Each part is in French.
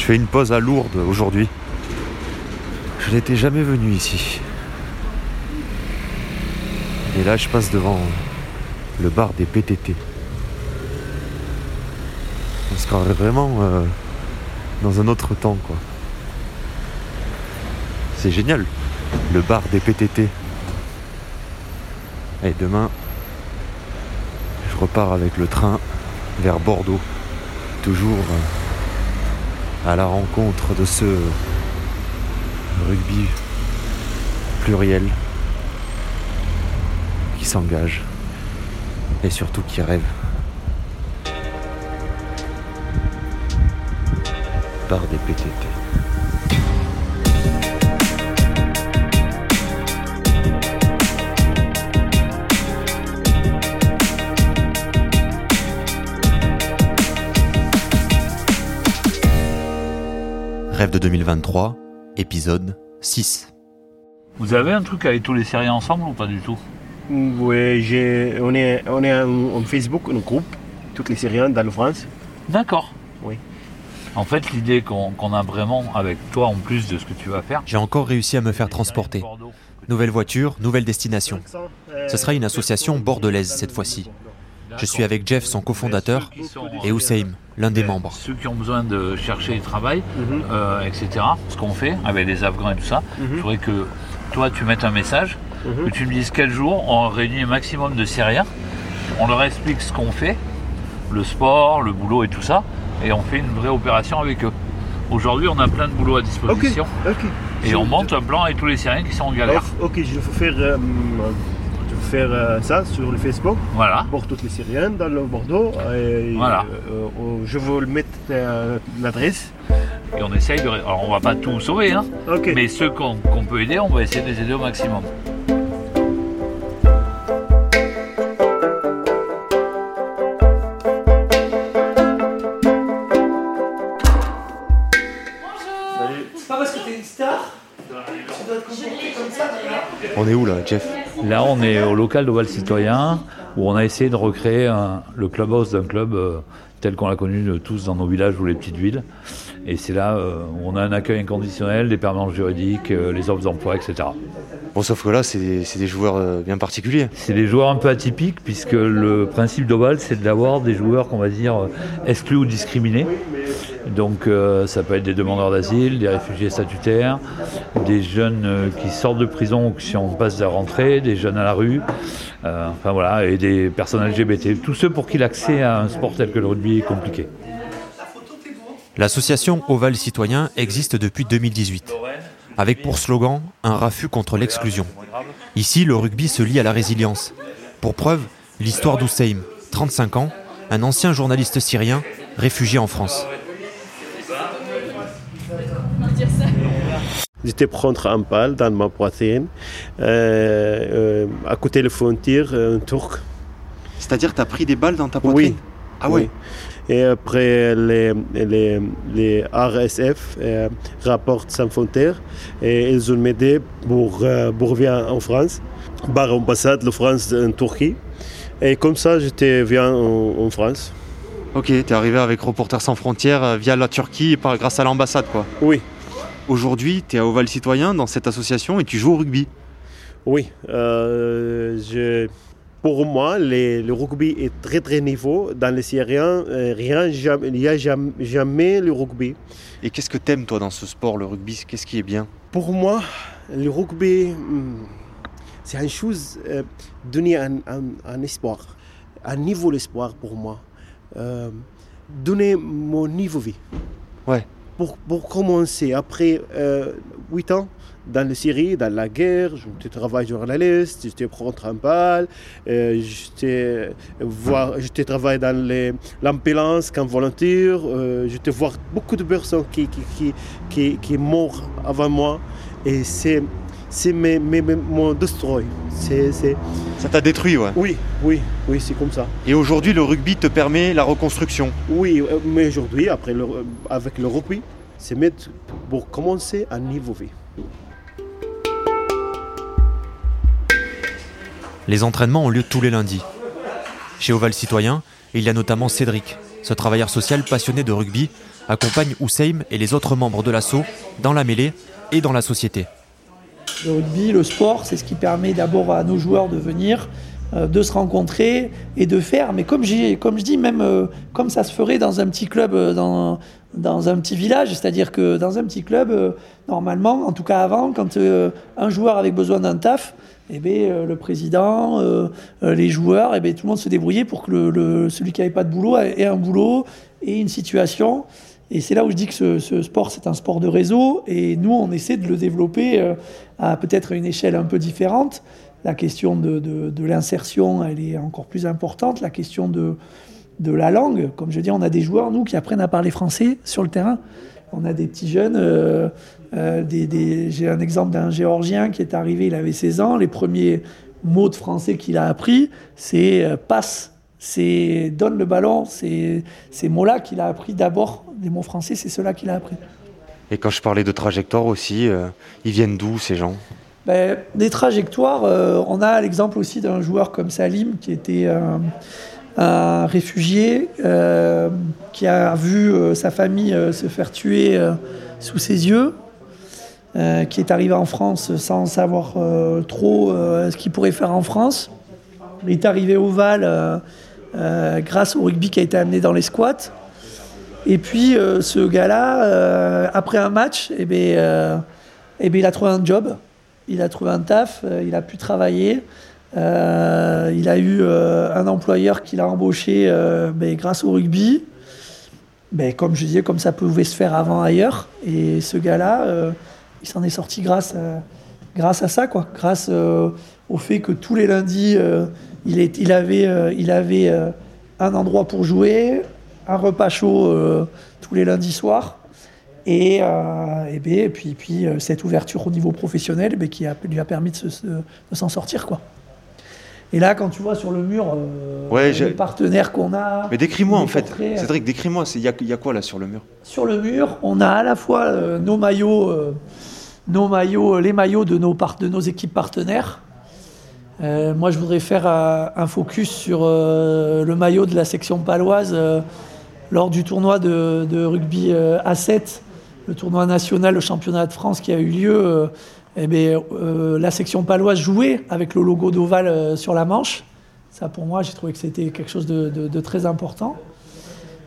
Je fais une pause à Lourdes aujourd'hui. Je n'étais jamais venu ici. Et là, je passe devant le bar des PTT. On se croirait vraiment euh, dans un autre temps, quoi. C'est génial, le bar des PTT. Et demain, je repars avec le train vers Bordeaux, toujours euh, à la rencontre de ce rugby pluriel qui s'engage et surtout qui rêve. Par des PTT. Rêve de 2023, épisode 6. Vous avez un truc avec tous les séries ensemble ou pas du tout? Oui, j'ai- on est, on est en, en Facebook, un groupe, toutes les Syriens dans la France. D'accord. Oui. En fait, l'idée qu'on qu'on a vraiment avec toi, en plus de ce que tu vas faire, J'ai encore réussi à me faire transporter. Nouvelle voiture, nouvelle destination. Ce sera une association bordelaise cette fois-ci. Je suis avec Jeff, son cofondateur, et Hussein, l'un des membres. Ceux qui ont besoin de chercher du travail, Mhm, euh, etc. Ce qu'on fait avec les Afghans et tout ça, il mhm, faudrait que toi tu mettes un message, mhm. que tu me dises quel jour on réunit un maximum de Syriens, on leur explique ce qu'on fait, le sport, le boulot et tout ça, et on fait une vraie opération avec eux. Aujourd'hui, on a plein de boulot à disposition et Je- on monte un plan avec tous les Syriens qui sont en galère. Ok, je vais faire, euh, faire euh, ça sur le Facebook Voilà. pour toutes les Syriennes dans le Bordeaux. Et, Voilà. euh, euh, je vais le mettre euh, l'adresse. Et on essaye de. Alors, on va pas tout sauver, hein, Ok. mais ceux qu'on qu'on peut aider, on va essayer de les aider au maximum. C'est pas parce que t'es une star, tu dois te comporter comme ça. On est où là, Jeff? Là, on est au local d'Oval Citoyen où on a essayé de recréer un- le clubhouse d'un club euh, tel qu'on l'a connu de tous dans nos villages ou les petites villes. Et c'est là euh, où on a un accueil inconditionnel, des permanences juridiques, euh, les offres d'emploi, etc. Bon, sauf que là, c'est des, des joueurs euh, bien particuliers. C'est des joueurs un peu atypiques puisque le principe d'Oval, c'est d'avoir des joueurs qu'on va dire euh, exclus ou discriminés. Donc euh, ça peut être des demandeurs d'asile, des réfugiés statutaires, des jeunes euh, qui sortent de prison ou qui en passe de rentrer, des jeunes à la rue, euh, enfin voilà, et des personnes LGBT. Tous ceux pour qui l'accès à un sport tel que le rugby est compliqué. L'association Oval Citoyen existe depuis 2018, avec pour slogan un raffut contre l'exclusion. Ici, le rugby se lie à la résilience. Pour preuve, l'histoire d'Ousseim, 35 ans, un ancien journaliste syrien, réfugié en France. J'étais prendre un balle dans ma poitrine. Euh, euh, à côté de la frontière, un Turc. C'est-à-dire, t'as pris des balles dans ta poitrine? Ah Oui. Et après, les, les, les RSF euh, rapportent sans frontières et ils ont m'aidé pour, euh, pour revenir en France, par l'ambassade de France en Turquie. Et comme ça, j'étais viens en, en France. Ok, t'es arrivé avec Reporters sans frontières euh, via la Turquie par, grâce à l'ambassade, quoi. Oui, Aujourd'hui, t'es à Oval Citoyen dans cette association et tu joues au rugby. oui. euh, je- pour moi, les- le rugby est très très niveau. Dans les Syriens, euh, rien, jamais, il n'y a jamais, jamais le rugby. Et qu'est-ce que t'aimes, toi, dans ce sport, le rugby? Qu'est-ce qui est bien? Pour moi, le rugby, hmm, c'est une chose, euh, donner un, un- un espoir, un niveau d'espoir pour moi. Donner mon niveau de vie. Ouais. Pour, pour commencer, après euh, 8 ans dans la Syrie, dans la guerre, je travaille journaliste, j'étais prendre un bal, euh, j'étais j'étais travaillé dans l'ambulance comme volontaire, euh, j'étais voir beaucoup de personnes qui, qui, qui, qui, qui avant moi. Et c'est c'est mes, mes, mes- mon destroy. C'est. Ça t'a détruit, ouais. Oui, oui, oui, c'est comme ça. Et aujourd'hui, le rugby te permet la reconstruction. Oui, euh, mais aujourd'hui, après le, euh, avec le rugby, c'est mettre pour commencer à niveau vie. Les entraînements ont lieu tous les lundis. Chez Oval Citoyen, il y a notamment Cédric, ce travailleur social passionné de rugby, accompagne Hussein et les autres membres de l'assaut dans la mêlée et dans la société. Le rugby, le sport, c'est ce qui permet d'abord à nos joueurs de venir, euh, de se rencontrer et de faire. Mais comme, comme je dis, même euh, comme ça se ferait dans un petit club, euh, dans, dans un petit village, c'est-à-dire que dans un petit club, normalement, en tout cas avant, quand un joueur avait besoin d'un taf, eh bien, le président, les joueurs, eh bien, tout le monde se débrouillait pour que le, celui qui n'avait pas de boulot ait un boulot et une situation. Et c'est là où je dis que ce, sport, c'est un sport de réseau. Et nous, on essaie de le développer euh, à peut-être une échelle un peu différente. La question de, l'insertion, elle est encore plus importante. La question de, la langue, comme je dis, on a des joueurs, nous, qui apprennent à parler français sur le terrain. On a des petits jeunes. Euh, euh, J'ai un exemple d'un Géorgien qui est arrivé, il avait 16 ans. Les premiers mots de français qu'il a appris, c'est passe c'est donne le ballon, c'est ces mots-là qu'il a appris d'abord, des mots français, c'est ceux-là qu'il a appris. Et quand je parlais de trajectoire aussi, euh, ils viennent d'où ces gens? Ben, Des trajectoires, euh, on a l'exemple aussi d'un joueur comme Salim qui était un réfugié, euh, qui a vu sa famille se faire tuer sous ses yeux, qui est arrivé en France sans savoir trop ce qu'il pourrait faire en France. Il est arrivé au Val grâce au rugby qui a été amené dans les squats. Et puis euh, ce gars-là, euh, après un match, eh ben, eh ben, il a trouvé un job, il a trouvé un taf, il a pu travailler. il a eu un employeur qui l'a embauché ben, grâce au rugby. Ben, comme je disais, comme ça pouvait se faire avant ailleurs. Et ce gars-là, il s'en est sorti grâce à, grâce à ça, quoi. grâce au fait que tous les lundis, il, avait, euh, il avait euh, un endroit pour jouer, un repas chaud euh, tous les lundis soirs. Et, et, ben, et, puis, puis cette ouverture au niveau professionnel ben, qui lui a permis de, s'en sortir. Quoi. Et là, quand tu vois sur le mur les partenaires qu'on a. Mais décris-moi en fait. Cédric, décris-moi. Il y, y, a quoi là sur le mur? Sur le mur, on a à la fois nos maillots, nos maillots, les maillots de nos, de nos équipes partenaires. Euh, moi, je voudrais faire euh, un focus sur euh, le maillot de la section paloise lors du tournoi de, rugby A7, le tournoi national, le championnat de France qui a eu lieu. Eh bien, la section paloise jouait avec le logo d'Oval sur la manche. Ça, pour moi, j'ai trouvé que c'était quelque chose de, très important.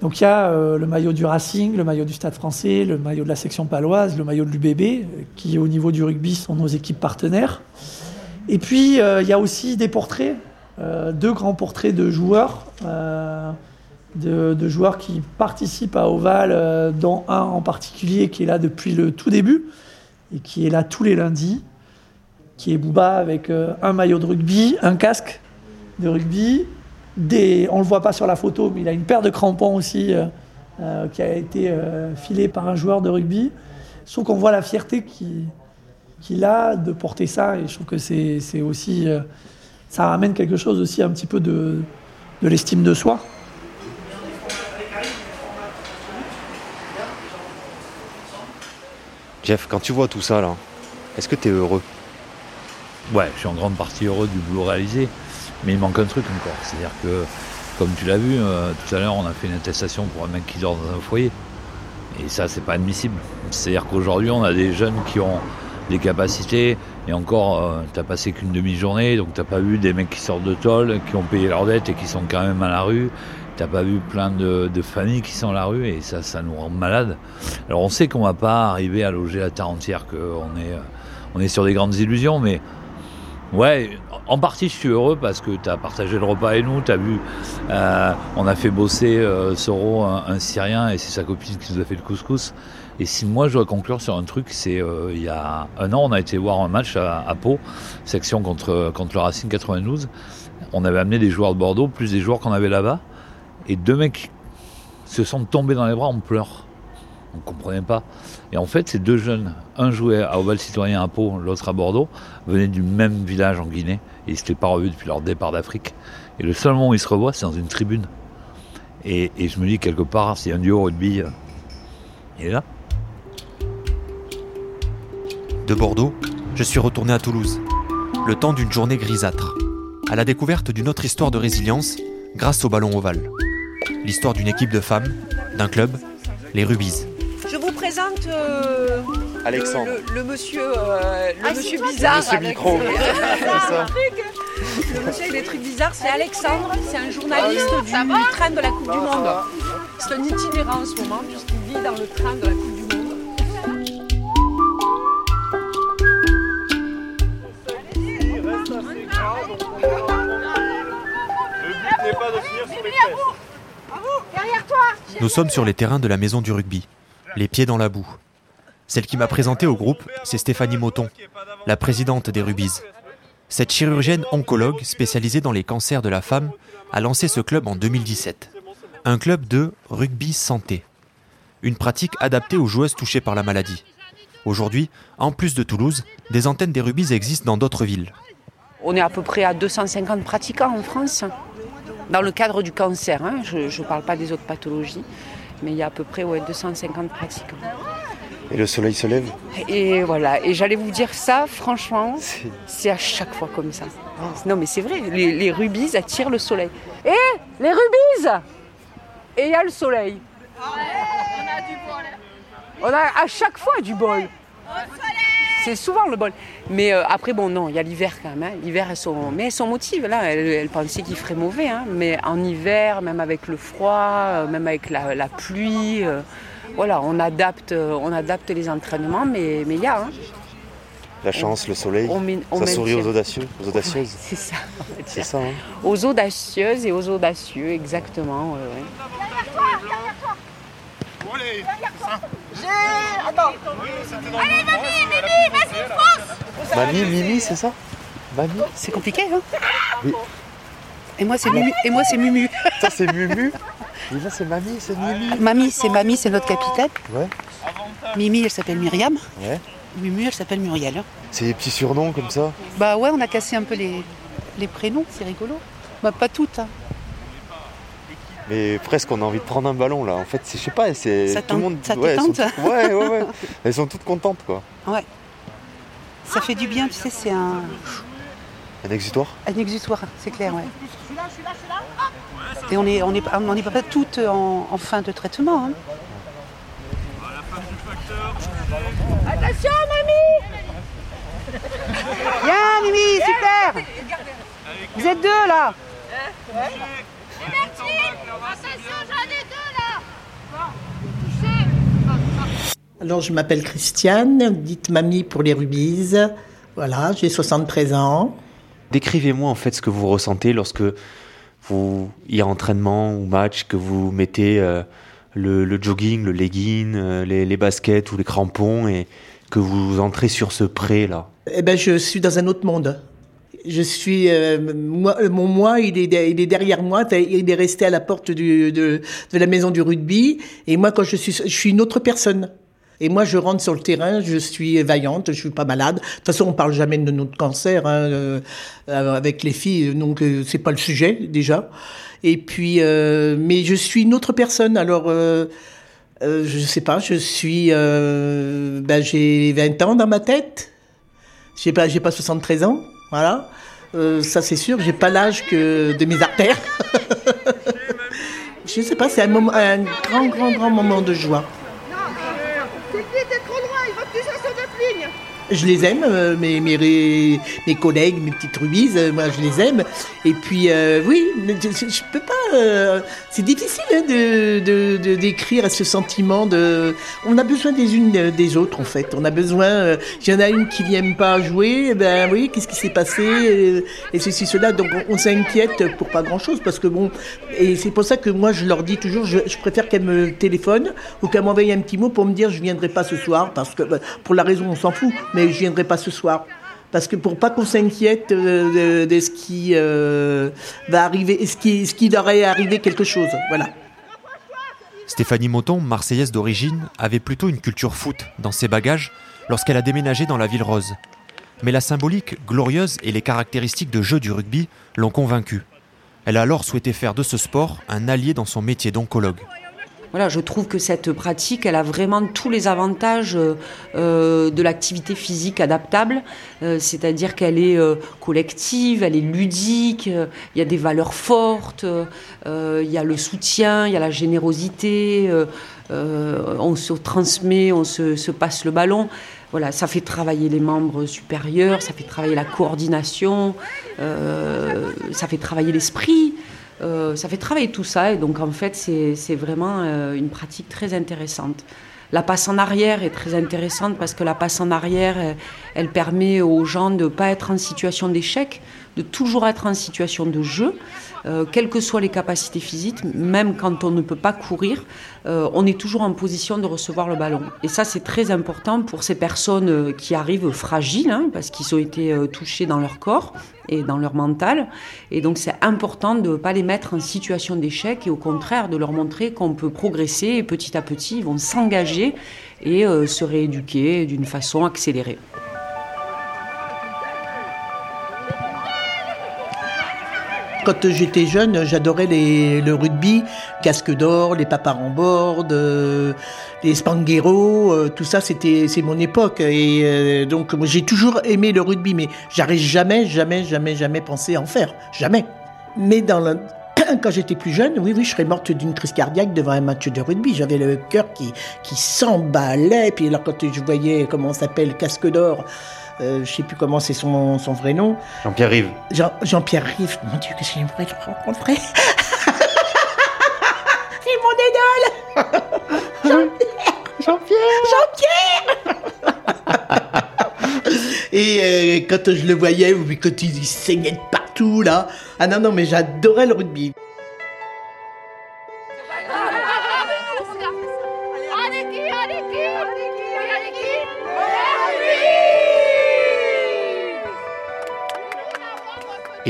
Donc il y a le maillot du Racing, le maillot du Stade français, le maillot de la section paloise, le maillot de l'UBB, qui au niveau du rugby sont nos équipes partenaires. Et puis, euh, il y a aussi des portraits, euh, deux grands portraits de joueurs, euh, de, joueurs qui participent à Oval, dont un en particulier qui est là depuis le tout début et qui est là tous les lundis, qui est Bouba avec un maillot de rugby, un casque de rugby. Des, on ne le voit pas sur la photo, mais il a une paire de crampons aussi qui a été filée par un joueur de rugby. Sauf qu'on voit la fierté qui, qu'il a de porter ça. Et je trouve que c'est aussi. Euh, ça ramène quelque chose aussi un petit peu de, de l'estime de soi. Jeff, quand tu vois tout ça là, est-ce que tu es heureux? Ouais, je suis en grande partie heureux du boulot réalisé, mais il manque un truc encore. C'est-à-dire que, comme tu l'as vu, euh, tout à l'heure, on a fait une attestation pour un mec qui dort dans un foyer. Et ça, c'est pas admissible. C'est-à-dire qu'aujourd'hui, on a des jeunes qui ont des capacités. Et encore, euh, t'as passé qu'une demi-journée, donc t'as pas vu des mecs qui sortent de tôle, qui ont payé leurs dettes et qui sont quand même à la rue. T'as pas vu plein de, familles qui sont à la rue et ça, ça nous rend malades. Alors on sait qu'on va pas arriver à loger la terre entière, qu'on est, euh, on est sur des grandes illusions, mais ouais, en partie je suis heureux parce que tu as partagé le repas avec nous, tu as vu, euh, on a fait bosser Soro, un, Syrien, et c'est sa copine qui nous a fait le couscous. Et si moi je dois conclure sur un truc, c'est euh, il y a un an, on a été voir un match à, Pau, section contre, contre le Racing 92. On avait amené des joueurs de Bordeaux, plus des joueurs qu'on avait là-bas. Et deux mecs se sont tombés dans les bras, on pleure. On ne comprenait pas. Et en fait, ces deux jeunes, un jouait à Oval Citoyen à Pau, l'autre à Bordeaux, venaient du même village en Guinée. Et ils ne s'étaient pas revus depuis leur départ d'Afrique. Et le seul moment où ils se revoient, c'est dans une tribune. Et, je me dis, quelque part, si un duo rugby, euh, il est là. De Bordeaux, je suis retourné à Toulouse, le temps d'une journée grisâtre, à la découverte d'une autre histoire de résilience grâce au ballon ovale. L'histoire d'une équipe de femmes, d'un club les Rubies. Je vous présente euh, Alexandre. Le, monsieur, euh, le monsieur bizarre. Monsieur micro. le monsieur avec des trucs bizarres, c'est Alexandre. C'est un journaliste du train de la Coupe du Monde. C'est un itinérant en ce moment puisqu'il vit dans le train de la Coupe du Monde. Nous sommes sur les terrains de la maison du rugby, les pieds dans la boue. Celle qui m'a présenté au groupe, c'est Stéphanie Moton, la présidente des Rubies. Cette chirurgienne oncologue spécialisée dans les cancers de la femme a lancé ce club en 2017. Un club de rugby santé. Une pratique adaptée aux joueuses touchées par la maladie. Aujourd'hui, en plus de Toulouse, des antennes des Rubies existent dans d'autres villes. On est à peu près à 250 pratiquants en France, dans le cadre du cancer. hein. Je ne parle pas des autres pathologies, mais il y a à peu près ouais, 250 pratiquants. Et le soleil se lève Et voilà, et j'allais vous dire ça, franchement, c'est à chaque fois comme ça. Non mais c'est vrai, les, les rubis attirent le soleil. Eh, les rubis Et il y a le soleil. On a à chaque fois du bol. C'est souvent le bol. Mais euh, après, bon, non, il y a l'hiver quand même. hein. L'hiver, elles sont, mais elles sont motivées. Là, elles, elles pensaient qu'il ferait mauvais. hein. Mais en hiver, même avec le froid, euh, même avec la, la pluie, euh, voilà, on adapte, euh, on adapte les entraînements. Mais mais il y a. hein. La chance, le soleil, On main- on ça sourit aux audacieux, aux audacieuses. Ouais, c'est ça. C'est ça, hein Aux audacieuses et aux audacieux, exactement. ouais, ouais. Mamie, Mimi, c'est ça Mamie C'est compliqué, hein Oui. Et moi, c'est Mumu. Et moi, c'est Mumu. Ça, c'est Mumu Et là, c'est Mamie, c'est Mimi Mamie, c'est Mamie, c'est notre capitaine. Ouais, Mimi, elle s'appelle Myriam. ouais. Mumu, elle s'appelle Muriel. C'est des petits surnoms comme ça. Bah ouais, on a cassé un peu les, les prénoms, c'est rigolo. Bah pas toutes. hein. Mais presque, on a envie de prendre un ballon là. En fait, c'est- je sais pas, c'est. Ça tout le monde. ça ouais, elles sont ouais, ouais, ouais. Elles sont toutes contentes quoi. Ouais. Ça fait du bien, tu sais, c'est un, Un exutoire? Un exutoire, c'est clair, ouais. Et on est, on est, on n'est pas toutes en, en fin de traitement. hein. Attention, mamie Bien, Mimi, super Vous êtes deux là Alors, je m'appelle Christiane, dites mamie pour les rubies. Voilà, j'ai 73 ans. Décrivez-moi en fait ce que vous ressentez lorsque vous il y a entraînement ou match que vous mettez euh, le, le jogging, le legging, euh, les, les baskets ou les crampons et que vous entrez sur ce pré là. Eh ben, je suis dans un autre monde. Je suis, euh, moi, mon moi, il est, il est derrière moi. Il est resté à la porte du, de, de la maison du rugby. Et moi, quand je suis, je suis une autre personne. Et moi, je rentre sur le terrain, je suis vaillante, je suis pas malade. De toute façon, on parle jamais de notre cancer hein, euh, euh, avec les filles, donc euh, c'est pas le sujet déjà. Et puis, euh, mais je suis une autre personne. Alors, euh, je sais pas, je suis, ben, j'ai 20 ans dans ma tête. J'ai pas, j'ai pas 73 ans, voilà. Ça c'est sûr, j'ai pas l'âge que de mes artères. je sais pas, c'est un grand, grand, grand moment de joie. Je les aime, euh, mes, collègues, mes petites rubies, euh, moi je les aime. Et puis euh, oui, je, je peux pas. Euh, c'est difficile hein, de, décrire ce sentiment de. On a besoin des unes euh, des autres en fait. On a besoin. euh, Il y en a une qui n'aime pas jouer. eh Ben oui, qu'est-ce qui s'est passé Et ceci cela. Donc on, s'inquiète pour pas grand chose parce que bon. Et c'est pour ça que moi je leur dis toujours, je, je préfère qu'elles me téléphonent ou qu'elles m'envoient un petit mot pour me dire je viendrai pas ce soir parce que bah, pour la raison on s'en fout, mais je viendrai pas ce soir. Parce que pour pas qu'on s'inquiète euh, de, ce qui euh, va arriver, ce qui, ce qui quelque chose. Stéphanie Moton, marseillaise d'origine, avait plutôt une culture foot dans ses bagages lorsqu'elle a déménagé dans la ville rose. Mais la symbolique glorieuse et les caractéristiques de jeu du rugby l'ont convaincue. Elle a alors souhaité faire de ce sport un allié dans son métier d'oncologue. Voilà, je trouve que cette pratique, elle a vraiment tous les avantages euh, de l'activité physique adaptable, euh, c'est-à-dire qu'elle est euh, collective, elle est ludique, il y a des valeurs fortes, il y a le soutien, il y a la générosité, on se transmet, on se, passe le ballon. Voilà, ça fait travailler les membres supérieurs, ça fait travailler la coordination, ça fait travailler l'esprit. Euh, ça fait travailler tout ça et donc en fait c'est vraiment euh, une pratique très intéressante. La passe en arrière est très intéressante parce que la passe en arrière, elle, elle permet aux gens de ne pas être en situation d'échec, de toujours être en situation de jeu. Euh, quelles que soient les capacités physiques, même quand on ne peut pas courir, euh, on est toujours en position de recevoir le ballon. Et ça, c'est très important pour ces personnes euh, qui arrivent fragiles, hein, parce qu'ils ont été touchés dans leur corps et dans leur mental. Et donc, c'est important de ne pas les mettre en situation d'échec et au contraire de leur montrer qu'on peut progresser et petit à petit, ils vont s'engager et se rééduquer d'une façon accélérée. Quand j'étais jeune, j'adorais le rugby, casque d'or, les papas en board, euh, les spangueros, euh, tout ça, c'était c'est mon époque. Et euh, donc j'ai toujours aimé le rugby, mais j'aurais jamais, jamais, jamais, jamais pensé en faire, jamais. Mais dans quand j'étais plus jeune, oui, oui, je serais morte d'une crise cardiaque devant un match de rugby. J'avais le cœur qui, qui s'emballait. Puis alors, quand je voyais, comment on s'appelle, Casque d'Or, euh, je sais plus comment c'est son, son, vrai nom. Jean-Pierre Rive. Jean, pierre Rive, mon Dieu, que j'aimerais le rencontrer. c'est mon idole Jean-Pierre Jean-Pierre Jean-Pierre Et euh, quand je le voyais, quand il saignait de partout, là. Ah non, non, mais j'adorais le rugby.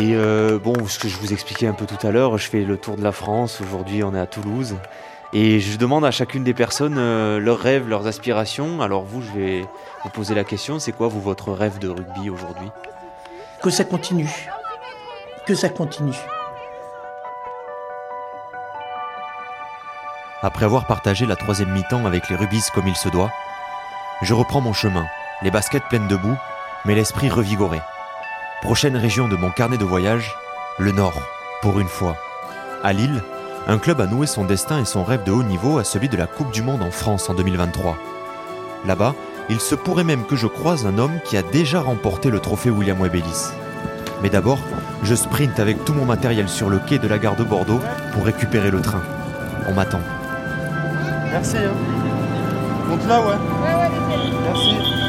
Et euh, bon, ce que je vous expliquais un peu tout à l'heure, je fais le tour de la France. Aujourd'hui, on est à Toulouse. Et je demande à chacune des personnes euh, leurs rêves, leurs aspirations. Alors vous, je vais vous poser la question, c'est quoi vous votre rêve de rugby aujourd'hui? Que ça continue. Que ça continue. Après avoir partagé la troisième mi-temps avec les rubis comme il se doit, je reprends mon chemin, les baskets pleines de boue, mais l'esprit revigoré. Prochaine région de mon carnet de voyage, le Nord, pour une fois. À Lille, un club a noué son destin et son rêve de haut niveau à celui de la Coupe du Monde en France en 2023. Là-bas, il se pourrait même que je croise un homme qui a déjà remporté le trophée William Webb Ellis. Mais d'abord, je sprint avec tout mon matériel sur le quai de la gare de Bordeaux pour récupérer le train. On m'attend. Merci. Hein. Monte là, ouais. Merci.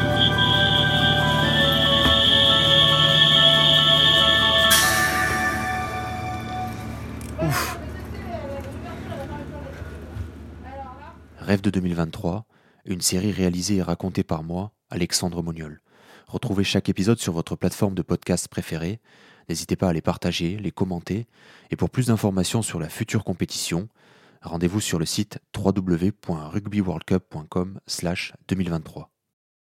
De 2023, une série réalisée et racontée par moi, Alexandre Moniol. Retrouvez chaque épisode sur votre plateforme de podcast préférée. N'hésitez pas à les partager, les commenter. Et pour plus d'informations sur la future compétition, rendez-vous sur le site www.rugbyworldcup.com/2023.